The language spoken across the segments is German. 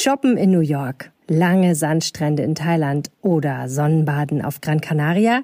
Shoppen in New York, lange Sandstrände in Thailand oder Sonnenbaden auf Gran Canaria?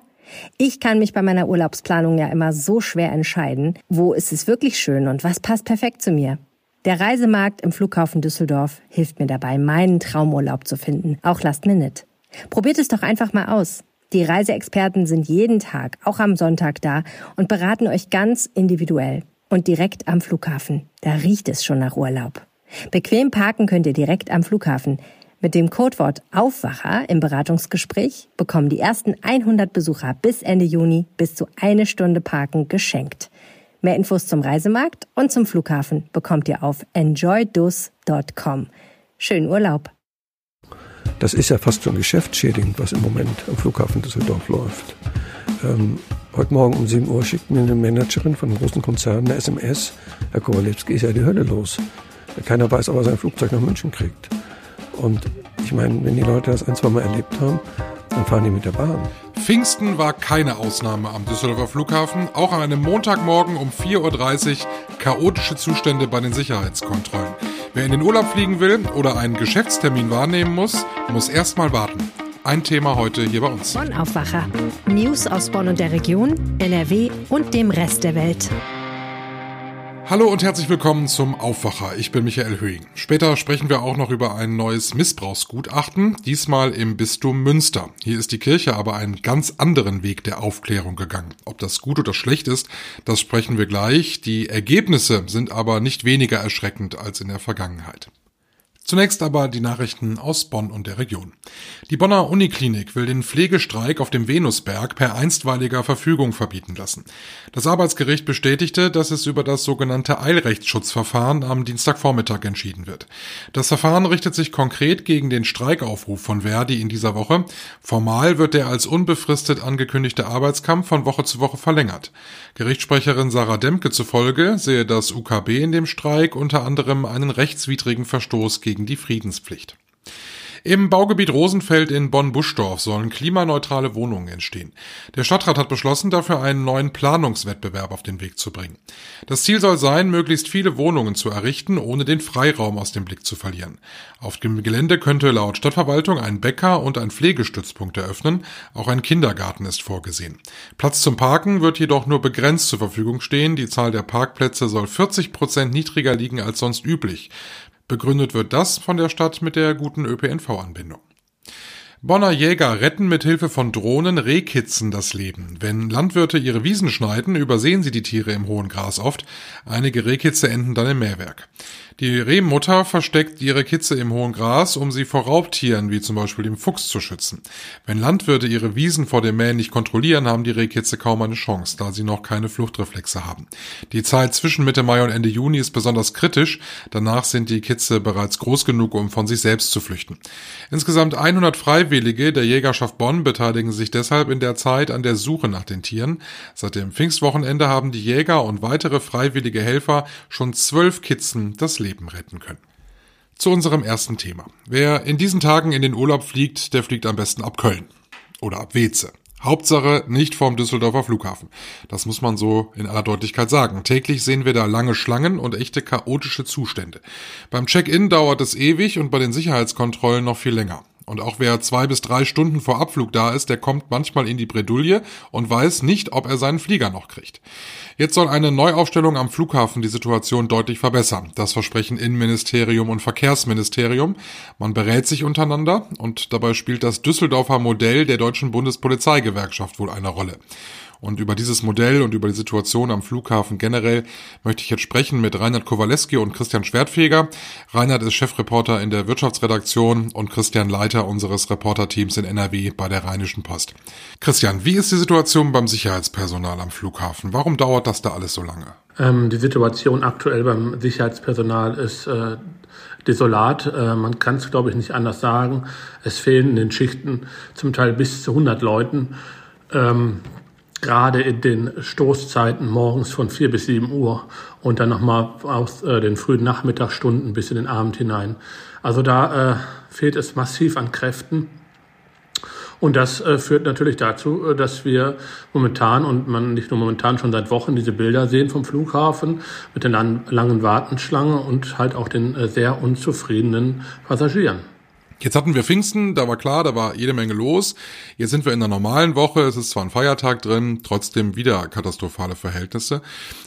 Ich kann mich bei meiner Urlaubsplanung ja immer so schwer entscheiden, wo ist es wirklich schön und was passt perfekt zu mir. Der Reisemarkt im Flughafen Düsseldorf hilft mir dabei, meinen Traumurlaub zu finden, auch Last Minute. Probiert es doch einfach mal aus. Die Reiseexperten sind jeden Tag, auch am Sonntag da und beraten euch ganz individuell und direkt am Flughafen. Da riecht es schon nach Urlaub. Bequem parken könnt ihr direkt am Flughafen. Mit dem Codewort Aufwacher im Beratungsgespräch bekommen die ersten 100 Besucher bis Ende Juni bis zu eine Stunde Parken geschenkt. Mehr Infos zum Reisemarkt und zum Flughafen bekommt ihr auf enjoydus.com. Schönen Urlaub! Das ist ja fast schon geschäftsschädigend, was im Moment am Flughafen Düsseldorf läuft. Ähm, heute Morgen um 7 Uhr schickt mir eine Managerin von einem großen Konzern eine SMS. Herr Kowalewski ist ja die Hölle los. Keiner weiß, ob er sein Flugzeug nach München kriegt. Und ich meine, wenn die Leute das ein, zwei Mal erlebt haben, dann fahren die mit der Bahn. Pfingsten war keine Ausnahme am Düsseldorfer Flughafen. Auch an einem Montagmorgen um 4.30 Uhr chaotische Zustände bei den Sicherheitskontrollen. Wer in den Urlaub fliegen will oder einen Geschäftstermin wahrnehmen muss, muss erstmal warten. Ein Thema heute hier bei uns. Bonn Aufwacher. News aus Bonn und der Region, NRW und dem Rest der Welt. Hallo und herzlich willkommen zum Aufwacher. Ich bin Michael Höhing. Später sprechen wir auch noch über ein neues Missbrauchsgutachten, diesmal im Bistum Münster. Hier ist die Kirche aber einen ganz anderen Weg der Aufklärung gegangen. Ob das gut oder schlecht ist, das sprechen wir gleich. Die Ergebnisse sind aber nicht weniger erschreckend als in der Vergangenheit. Zunächst aber die Nachrichten aus Bonn und der Region. Die Bonner Uniklinik will den Pflegestreik auf dem Venusberg per einstweiliger Verfügung verbieten lassen. Das Arbeitsgericht bestätigte, dass es über das sogenannte Eilrechtsschutzverfahren am Dienstagvormittag entschieden wird. Das Verfahren richtet sich konkret gegen den Streikaufruf von Verdi in dieser Woche. Formal wird der als unbefristet angekündigte Arbeitskampf von Woche zu Woche verlängert. Gerichtssprecherin Sarah Demke zufolge sehe das UKB in dem Streik unter anderem einen rechtswidrigen Verstoß gegen gegen die Friedenspflicht. Im Baugebiet Rosenfeld in Bonn-Buschdorf sollen klimaneutrale Wohnungen entstehen. Der Stadtrat hat beschlossen, dafür einen neuen Planungswettbewerb auf den Weg zu bringen. Das Ziel soll sein, möglichst viele Wohnungen zu errichten, ohne den Freiraum aus dem Blick zu verlieren. Auf dem Gelände könnte laut Stadtverwaltung ein Bäcker und ein Pflegestützpunkt eröffnen. Auch ein Kindergarten ist vorgesehen. Platz zum Parken wird jedoch nur begrenzt zur Verfügung stehen. Die Zahl der Parkplätze soll 40 Prozent niedriger liegen als sonst üblich. Begründet wird das von der Stadt mit der guten ÖPNV-Anbindung. Bonner Jäger retten mit Hilfe von Drohnen Rehkitzen das Leben. Wenn Landwirte ihre Wiesen schneiden, übersehen sie die Tiere im hohen Gras oft. Einige Rehkitze enden dann im Mähwerk. Die Rehmutter versteckt ihre Kitze im hohen Gras, um sie vor Raubtieren wie zum Beispiel dem Fuchs zu schützen. Wenn Landwirte ihre Wiesen vor dem Mähen nicht kontrollieren, haben die Rehkitze kaum eine Chance, da sie noch keine Fluchtreflexe haben. Die Zeit zwischen Mitte Mai und Ende Juni ist besonders kritisch. Danach sind die Kitze bereits groß genug, um von sich selbst zu flüchten. Insgesamt 100 Freiwillige der Jägerschaft Bonn beteiligen sich deshalb in der Zeit an der Suche nach den Tieren. Seit dem Pfingstwochenende haben die Jäger und weitere freiwillige Helfer schon zwölf Kitzen das Leben retten können. Zu unserem ersten Thema. Wer in diesen Tagen in den Urlaub fliegt, der fliegt am besten ab Köln oder ab Weze. Hauptsache nicht vom Düsseldorfer Flughafen. Das muss man so in aller Deutlichkeit sagen. Täglich sehen wir da lange Schlangen und echte chaotische Zustände. Beim Check-in dauert es ewig und bei den Sicherheitskontrollen noch viel länger. Und auch wer zwei bis drei Stunden vor Abflug da ist, der kommt manchmal in die Bredouille und weiß nicht, ob er seinen Flieger noch kriegt. Jetzt soll eine Neuaufstellung am Flughafen die Situation deutlich verbessern. Das versprechen Innenministerium und Verkehrsministerium. Man berät sich untereinander und dabei spielt das Düsseldorfer Modell der deutschen Bundespolizeigewerkschaft wohl eine Rolle. Und über dieses Modell und über die Situation am Flughafen generell möchte ich jetzt sprechen mit Reinhard Kowaleski und Christian Schwertfeger. Reinhard ist Chefreporter in der Wirtschaftsredaktion und Christian Leiter unseres Reporterteams in NRW bei der Rheinischen Post. Christian, wie ist die Situation beim Sicherheitspersonal am Flughafen? Warum dauert das da alles so lange? Ähm, die Situation aktuell beim Sicherheitspersonal ist äh, desolat. Äh, man kann es, glaube ich, nicht anders sagen. Es fehlen in den Schichten zum Teil bis zu 100 Leuten. Ähm, gerade in den Stoßzeiten morgens von vier bis sieben Uhr und dann nochmal aus äh, den frühen Nachmittagsstunden bis in den Abend hinein. Also da äh, fehlt es massiv an Kräften. Und das äh, führt natürlich dazu, äh, dass wir momentan und man nicht nur momentan schon seit Wochen diese Bilder sehen vom Flughafen mit den langen Wartenschlangen und halt auch den äh, sehr unzufriedenen Passagieren. Jetzt hatten wir Pfingsten, da war klar, da war jede Menge los. Jetzt sind wir in der normalen Woche, es ist zwar ein Feiertag drin, trotzdem wieder katastrophale Verhältnisse.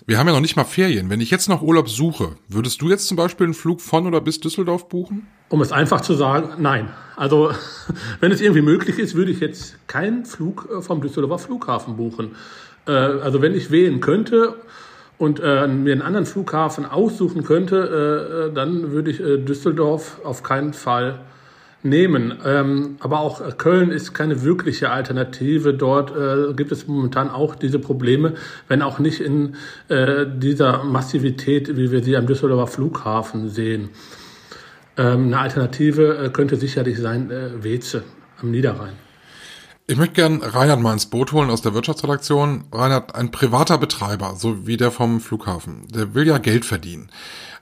Wir haben ja noch nicht mal Ferien. Wenn ich jetzt noch Urlaub suche, würdest du jetzt zum Beispiel einen Flug von oder bis Düsseldorf buchen? Um es einfach zu sagen, nein. Also wenn es irgendwie möglich ist, würde ich jetzt keinen Flug äh, vom Düsseldorfer Flughafen buchen. Äh, also wenn ich wählen könnte und äh, mir einen anderen Flughafen aussuchen könnte, dann würde ich Düsseldorf auf keinen Fall nehmen. Ähm, aber auch Köln ist keine wirkliche Alternative. Dort äh, gibt es momentan auch diese Probleme, wenn auch nicht in äh, dieser Massivität, wie wir sie am Düsseldorfer Flughafen sehen. Ähm, eine Alternative äh, könnte sicherlich sein äh, Weze am Niederrhein. Ich möchte gern Reinhard mal ins Boot holen aus der Wirtschaftsredaktion. Reinhard, ein privater Betreiber, so wie der vom Flughafen, der will ja Geld verdienen.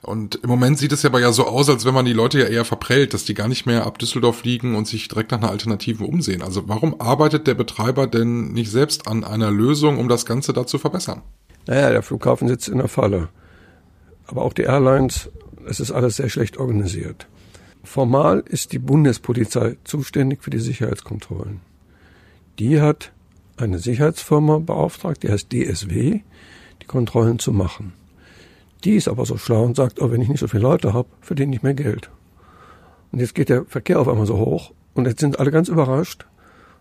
Und im Moment sieht es ja aber ja so aus, als wenn man die Leute ja eher verprellt, dass die gar nicht mehr ab Düsseldorf fliegen und sich direkt nach einer Alternative umsehen. Also warum arbeitet der Betreiber denn nicht selbst an einer Lösung, um das Ganze da zu verbessern? Naja, der Flughafen sitzt in der Falle. Aber auch die Airlines, es ist alles sehr schlecht organisiert. Formal ist die Bundespolizei zuständig für die Sicherheitskontrollen. Die hat eine Sicherheitsfirma beauftragt, die heißt DSW, die Kontrollen zu machen. Die ist aber so schlau und sagt, oh, wenn ich nicht so viele Leute habe, verdiene ich mehr Geld. Und jetzt geht der Verkehr auf einmal so hoch und jetzt sind alle ganz überrascht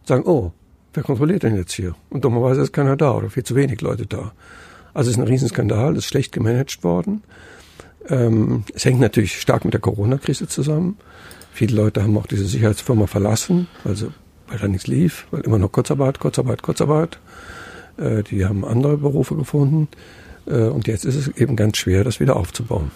und sagen, oh, wer kontrolliert denn jetzt hier? Und dummerweise ist keiner da oder viel zu wenig Leute da. Also es ist ein Riesenskandal, es ist schlecht gemanagt worden. Ähm, es hängt natürlich stark mit der Corona-Krise zusammen. Viele Leute haben auch diese Sicherheitsfirma verlassen, also weil da nichts lief, weil immer noch Kurzarbeit, Kurzarbeit, Kurzarbeit. Äh, die haben andere Berufe gefunden. Äh, und jetzt ist es eben ganz schwer, das wieder aufzubauen.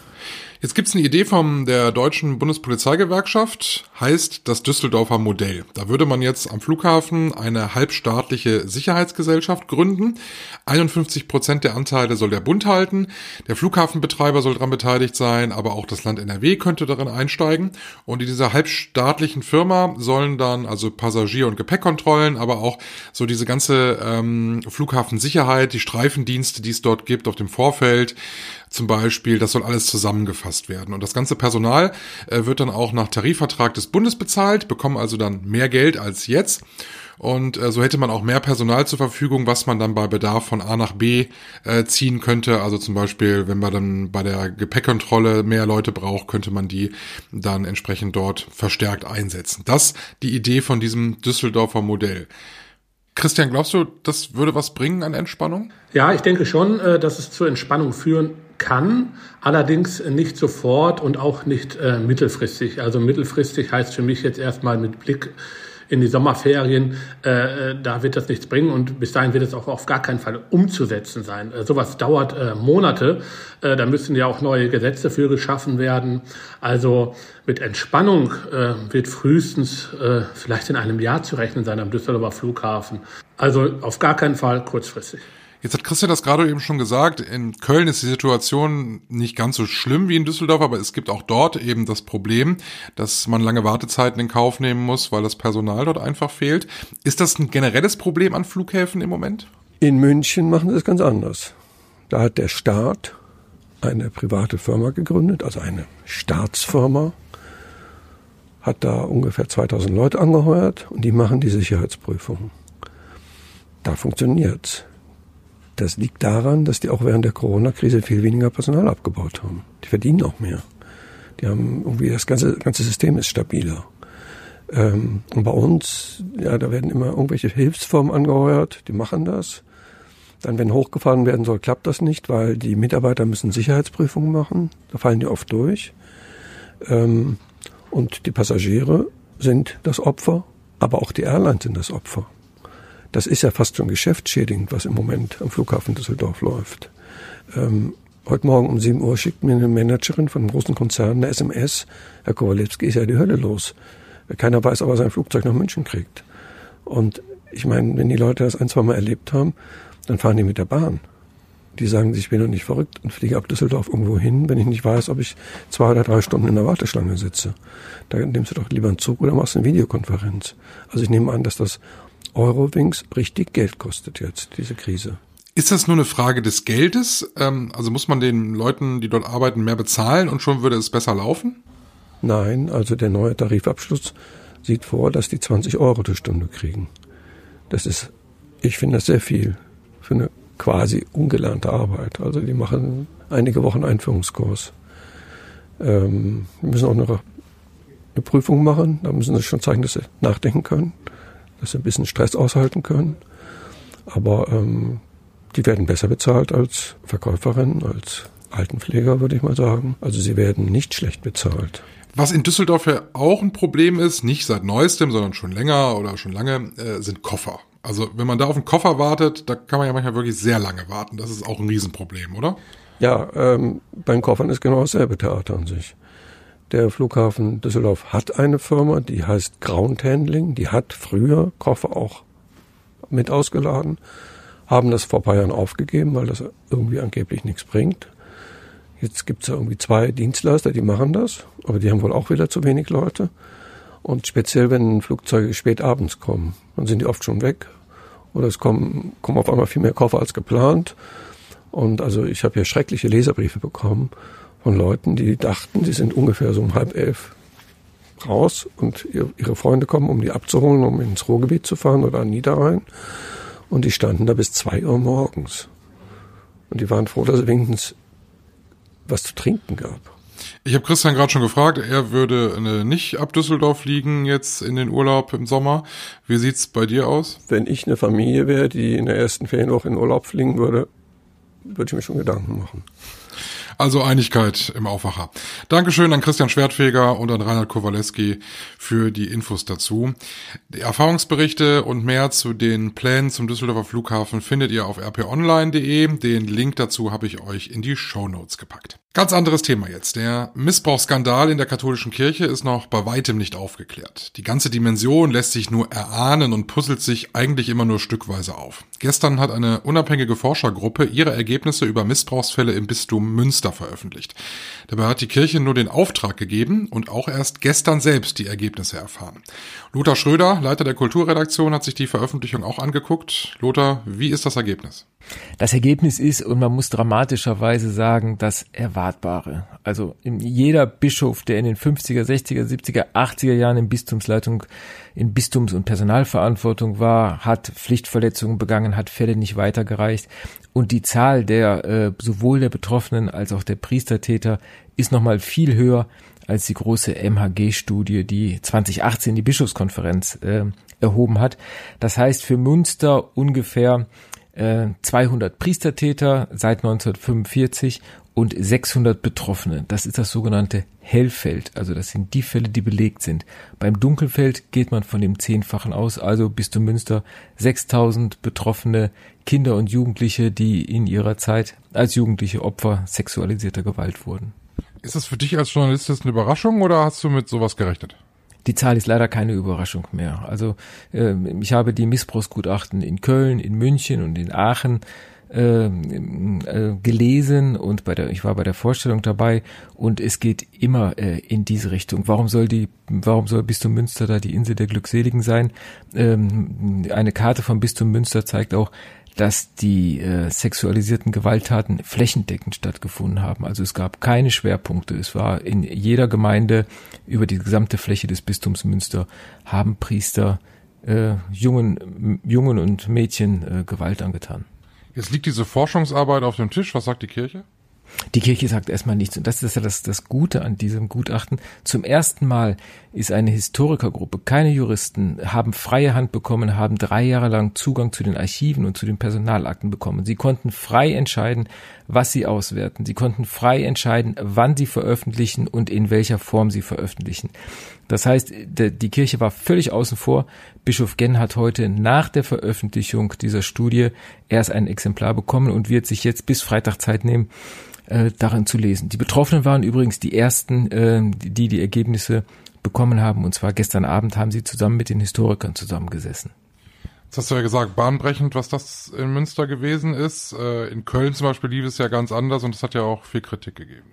Jetzt gibt es eine Idee von der deutschen Bundespolizeigewerkschaft, heißt das Düsseldorfer Modell. Da würde man jetzt am Flughafen eine halbstaatliche Sicherheitsgesellschaft gründen. 51 Prozent der Anteile soll der Bund halten. Der Flughafenbetreiber soll daran beteiligt sein, aber auch das Land NRW könnte darin einsteigen. Und in dieser halbstaatlichen Firma sollen dann also Passagier- und Gepäckkontrollen, aber auch so diese ganze ähm, Flughafensicherheit, die Streifendienste, die es dort gibt auf dem Vorfeld, zum Beispiel, das soll alles zusammengefasst werden. Und das ganze Personal äh, wird dann auch nach Tarifvertrag des Bundes bezahlt, bekommen also dann mehr Geld als jetzt. Und äh, so hätte man auch mehr Personal zur Verfügung, was man dann bei Bedarf von A nach B äh, ziehen könnte. Also zum Beispiel, wenn man dann bei der Gepäckkontrolle mehr Leute braucht, könnte man die dann entsprechend dort verstärkt einsetzen. Das die Idee von diesem Düsseldorfer Modell. Christian, glaubst du, das würde was bringen an Entspannung? Ja, ich denke schon, äh, dass es zur Entspannung führen kann, allerdings nicht sofort und auch nicht äh, mittelfristig. Also mittelfristig heißt für mich jetzt erstmal mit Blick in die Sommerferien, äh, äh, da wird das nichts bringen und bis dahin wird es auch auf gar keinen Fall umzusetzen sein. Äh, sowas dauert äh, Monate, äh, da müssen ja auch neue Gesetze für geschaffen werden. Also mit Entspannung äh, wird frühestens äh, vielleicht in einem Jahr zu rechnen sein am Düsseldorfer Flughafen. Also auf gar keinen Fall kurzfristig. Jetzt hat Christian das gerade eben schon gesagt, in Köln ist die Situation nicht ganz so schlimm wie in Düsseldorf, aber es gibt auch dort eben das Problem, dass man lange Wartezeiten in Kauf nehmen muss, weil das Personal dort einfach fehlt. Ist das ein generelles Problem an Flughäfen im Moment? In München machen sie es ganz anders. Da hat der Staat eine private Firma gegründet, also eine Staatsfirma, hat da ungefähr 2000 Leute angeheuert und die machen die Sicherheitsprüfung. Da funktioniert's. Das liegt daran, dass die auch während der Corona-Krise viel weniger Personal abgebaut haben. Die verdienen auch mehr. Die haben irgendwie das ganze, ganze System ist stabiler. Ähm, und bei uns, ja, da werden immer irgendwelche Hilfsformen angeheuert, die machen das. Dann, wenn hochgefahren werden soll, klappt das nicht, weil die Mitarbeiter müssen Sicherheitsprüfungen machen. Da fallen die oft durch. Ähm, und die Passagiere sind das Opfer, aber auch die Airlines sind das Opfer. Das ist ja fast schon geschäftsschädigend, was im Moment am Flughafen Düsseldorf läuft. Ähm, heute Morgen um 7 Uhr schickt mir eine Managerin von einem großen Konzern eine SMS. Herr Kowalewski ist ja die Hölle los. Keiner weiß, ob er sein Flugzeug nach München kriegt. Und ich meine, wenn die Leute das ein, zwei Mal erlebt haben, dann fahren die mit der Bahn. die sagen, ich bin doch nicht verrückt und fliege ab Düsseldorf irgendwo hin, wenn ich nicht weiß, ob ich zwei oder drei Stunden in der Warteschlange sitze. Da nimmst du doch lieber einen Zug oder machst eine Videokonferenz. Also ich nehme an, dass das Eurowings richtig Geld kostet jetzt, diese Krise. Ist das nur eine Frage des Geldes? Ähm, also muss man den Leuten, die dort arbeiten, mehr bezahlen und schon würde es besser laufen? Nein, also der neue Tarifabschluss sieht vor, dass die 20 Euro die Stunde kriegen. Das ist, ich finde das sehr viel für eine quasi ungelernte Arbeit. Also die machen einige Wochen Einführungskurs. Ähm, die müssen auch noch eine Prüfung machen. Da müssen sie schon zeigen, dass sie nachdenken können, dass sie ein bisschen Stress aushalten können. Aber ähm, die werden besser bezahlt als Verkäuferin, als Altenpfleger, würde ich mal sagen. Also sie werden nicht schlecht bezahlt. Was in Düsseldorf ja auch ein Problem ist, nicht seit neuestem, sondern schon länger oder schon lange, äh, sind Koffer. Also wenn man da auf einen Koffer wartet, da kann man ja manchmal wirklich sehr lange warten. Das ist auch ein Riesenproblem, oder? Ja, ähm, beim Koffern ist genau dasselbe Theater an sich. Der Flughafen Düsseldorf hat eine Firma, die heißt Ground Handling. Die hat früher Koffer auch mit ausgeladen, haben das vor paar Jahren aufgegeben, weil das irgendwie angeblich nichts bringt. Jetzt gibt es ja irgendwie zwei Dienstleister, die machen das, aber die haben wohl auch wieder zu wenig Leute. Und speziell, wenn Flugzeuge spät abends kommen, dann sind die oft schon weg. Oder es kommen, kommen auf einmal viel mehr Koffer als geplant. Und also ich habe hier schreckliche Leserbriefe bekommen von Leuten, die dachten, sie sind ungefähr so um halb elf raus und ihre Freunde kommen, um die abzuholen, um ins Ruhrgebiet zu fahren oder an Niederrhein. Und die standen da bis zwei Uhr morgens. Und die waren froh, dass es wenigstens was zu trinken gab. Ich habe Christian gerade schon gefragt, er würde äh, nicht ab Düsseldorf fliegen jetzt in den Urlaub im Sommer. Wie sieht's bei dir aus? Wenn ich eine Familie wäre, die in der ersten Ferienwoche in Urlaub fliegen würde, würde ich mir schon Gedanken machen. Also Einigkeit im Aufwacher. Dankeschön an Christian Schwertfeger und an Reinhard Kowaleski für die Infos dazu. Die Erfahrungsberichte und mehr zu den Plänen zum Düsseldorfer Flughafen findet ihr auf rponline.de. Den Link dazu habe ich euch in die Show Notes gepackt. Ganz anderes Thema jetzt. Der Missbrauchsskandal in der katholischen Kirche ist noch bei weitem nicht aufgeklärt. Die ganze Dimension lässt sich nur erahnen und puzzelt sich eigentlich immer nur stückweise auf. Gestern hat eine unabhängige Forschergruppe ihre Ergebnisse über Missbrauchsfälle im Bistum Münster veröffentlicht. Dabei hat die Kirche nur den Auftrag gegeben und auch erst gestern selbst die Ergebnisse erfahren. Lothar Schröder, Leiter der Kulturredaktion, hat sich die Veröffentlichung auch angeguckt. Lothar, wie ist das Ergebnis? Das Ergebnis ist, und man muss dramatischerweise sagen, das Erwartbare. Also jeder Bischof, der in den 50er, 60er, 70er, 80er Jahren in Bistumsleitung, in Bistums- und Personalverantwortung war, hat Pflichtverletzungen begangen, hat Fälle nicht weitergereicht. Und die Zahl der äh, sowohl der Betroffenen als auch der Priestertäter ist nochmal viel höher als die große MHG-Studie, die 2018 die Bischofskonferenz äh, erhoben hat. Das heißt für Münster ungefähr 200 äh, Priestertäter seit 1945 und 600 Betroffene. Das ist das sogenannte Hellfeld. Also das sind die Fälle, die belegt sind. Beim Dunkelfeld geht man von dem Zehnfachen aus. Also bis zu Münster 6000 betroffene Kinder und Jugendliche, die in ihrer Zeit als jugendliche Opfer sexualisierter Gewalt wurden. Ist das für dich als Journalist eine Überraschung oder hast du mit sowas gerechnet? Die Zahl ist leider keine Überraschung mehr. Also äh, ich habe die Missbrauchsgutachten in Köln, in München und in Aachen äh, äh, gelesen und bei der ich war bei der Vorstellung dabei und es geht immer äh, in diese Richtung. Warum soll die warum soll Bistum Münster da die Insel der Glückseligen sein? Ähm, eine Karte vom Bistum Münster zeigt auch, dass die äh, sexualisierten Gewalttaten flächendeckend stattgefunden haben. Also es gab keine Schwerpunkte. Es war in jeder Gemeinde über die gesamte Fläche des Bistums Münster haben Priester äh, Jungen, Jungen und Mädchen äh, Gewalt angetan. Jetzt liegt diese Forschungsarbeit auf dem Tisch. Was sagt die Kirche? Die Kirche sagt erstmal nichts. Und das ist ja das, das Gute an diesem Gutachten. Zum ersten Mal ist eine Historikergruppe, keine Juristen, haben freie Hand bekommen, haben drei Jahre lang Zugang zu den Archiven und zu den Personalakten bekommen. Sie konnten frei entscheiden, was sie auswerten. Sie konnten frei entscheiden, wann sie veröffentlichen und in welcher Form sie veröffentlichen. Das heißt, die Kirche war völlig außen vor. Bischof Genn hat heute nach der Veröffentlichung dieser Studie erst ein Exemplar bekommen und wird sich jetzt bis Freitag Zeit nehmen, äh, darin zu lesen. Die Betroffenen waren übrigens die ersten, äh, die die Ergebnisse bekommen haben. Und zwar gestern Abend haben sie zusammen mit den Historikern zusammengesessen. Jetzt hast du ja gesagt, bahnbrechend, was das in Münster gewesen ist. Äh, in Köln zum Beispiel lief es ja ganz anders und es hat ja auch viel Kritik gegeben.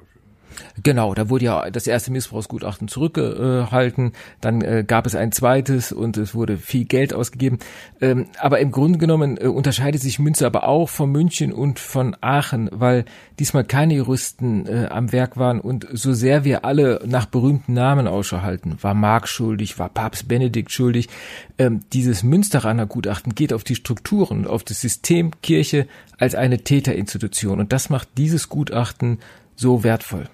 Genau, da wurde ja das erste Missbrauchsgutachten zurückgehalten, dann äh, gab es ein zweites und es wurde viel Geld ausgegeben. Ähm, aber im Grunde genommen äh, unterscheidet sich Münster aber auch von München und von Aachen, weil diesmal keine Juristen äh, am Werk waren und so sehr wir alle nach berühmten Namen Ausschau halten, war Marx schuldig, war Papst Benedikt schuldig, ähm, dieses Münsteraner Gutachten geht auf die Strukturen, auf das System Kirche als eine Täterinstitution und das macht dieses Gutachten so wertvoll.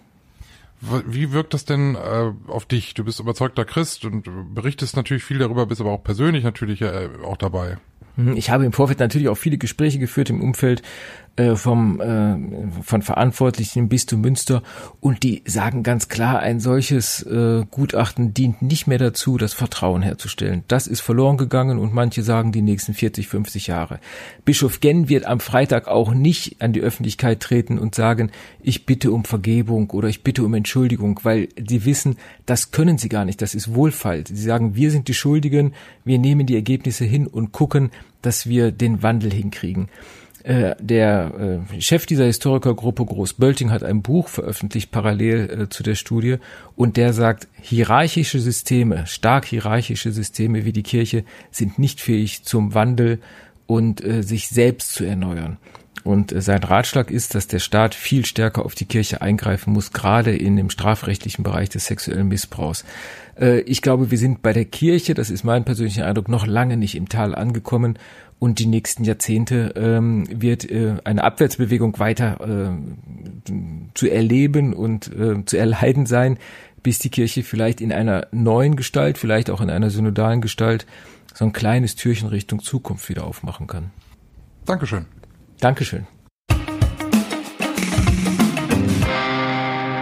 Wie wirkt das denn äh, auf dich? Du bist überzeugter Christ und berichtest natürlich viel darüber, bist aber auch persönlich natürlich äh, auch dabei. Mhm, ich habe im Vorfeld natürlich auch viele Gespräche geführt im Umfeld äh, vom, äh, von Verantwortlichen im Bistum Münster und die sagen ganz klar, ein solches äh, Gutachten dient nicht mehr dazu, das Vertrauen herzustellen. Das ist verloren gegangen und manche sagen die nächsten 40, 50 Jahre. Bischof Genn wird am Freitag auch nicht an die Öffentlichkeit treten und sagen, ich bitte um Vergebung oder ich bitte um Entschuldigung, weil sie wissen, das können sie gar nicht, das ist Wohlfalt. Sie sagen, wir sind die Schuldigen, wir nehmen die Ergebnisse hin und gucken, dass wir den Wandel hinkriegen. Äh, der äh, Chef dieser Historikergruppe Groß-Bölting hat ein Buch veröffentlicht parallel äh, zu der Studie und der sagt, hierarchische Systeme, stark hierarchische Systeme wie die Kirche sind nicht fähig zum Wandel und äh, sich selbst zu erneuern. Und äh, sein Ratschlag ist, dass der Staat viel stärker auf die Kirche eingreifen muss, gerade in dem strafrechtlichen Bereich des sexuellen Missbrauchs. Äh, ich glaube, wir sind bei der Kirche, das ist mein persönlicher Eindruck, noch lange nicht im Tal angekommen und die nächsten Jahrzehnte ähm, wird äh, eine Abwärtsbewegung weiter äh, zu erleben und äh, zu erleiden sein, bis die Kirche vielleicht in einer neuen Gestalt, vielleicht auch in einer synodalen Gestalt, so ein kleines Türchen Richtung Zukunft wieder aufmachen kann. Dankeschön. Dankeschön.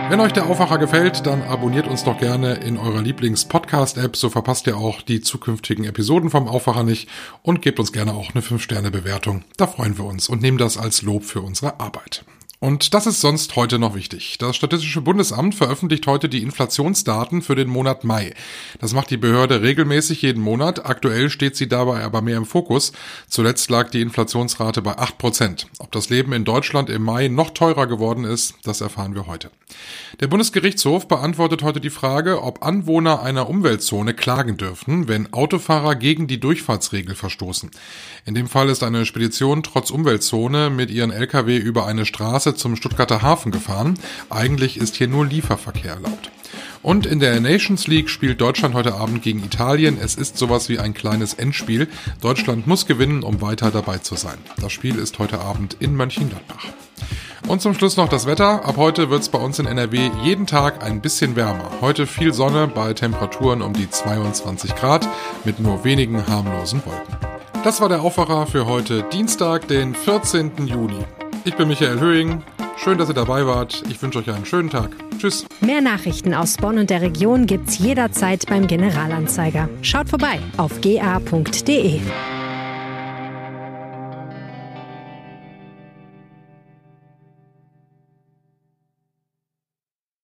Wenn euch der Aufwacher gefällt, dann abonniert uns doch gerne in eurer Lieblings-Podcast-App, so verpasst ihr auch die zukünftigen Episoden vom Aufwacher nicht und gebt uns gerne auch eine 5-Sterne-Bewertung. Da freuen wir uns und nehmen das als Lob für unsere Arbeit. Und das ist sonst heute noch wichtig. Das Statistische Bundesamt veröffentlicht heute die Inflationsdaten für den Monat Mai. Das macht die Behörde regelmäßig jeden Monat. Aktuell steht sie dabei aber mehr im Fokus. Zuletzt lag die Inflationsrate bei 8 Prozent. Ob das Leben in Deutschland im Mai noch teurer geworden ist, das erfahren wir heute. Der Bundesgerichtshof beantwortet heute die Frage, ob Anwohner einer Umweltzone klagen dürfen, wenn Autofahrer gegen die Durchfahrtsregel verstoßen. In dem Fall ist eine Spedition trotz Umweltzone mit ihren Lkw über eine Straße zum Stuttgarter Hafen gefahren. Eigentlich ist hier nur Lieferverkehr erlaubt. Und in der Nations League spielt Deutschland heute Abend gegen Italien. Es ist sowas wie ein kleines Endspiel. Deutschland muss gewinnen, um weiter dabei zu sein. Das Spiel ist heute Abend in Mönchengladbach. Und zum Schluss noch das Wetter. Ab heute wird es bei uns in NRW jeden Tag ein bisschen wärmer. Heute viel Sonne bei Temperaturen um die 22 Grad mit nur wenigen harmlosen Wolken. Das war der Aufwacher für heute Dienstag, den 14. Juni. Ich bin Michael Höhing. Schön, dass ihr dabei wart. Ich wünsche euch einen schönen Tag. Tschüss. Mehr Nachrichten aus Bonn und der Region gibt's jederzeit beim Generalanzeiger. Schaut vorbei auf ga.de.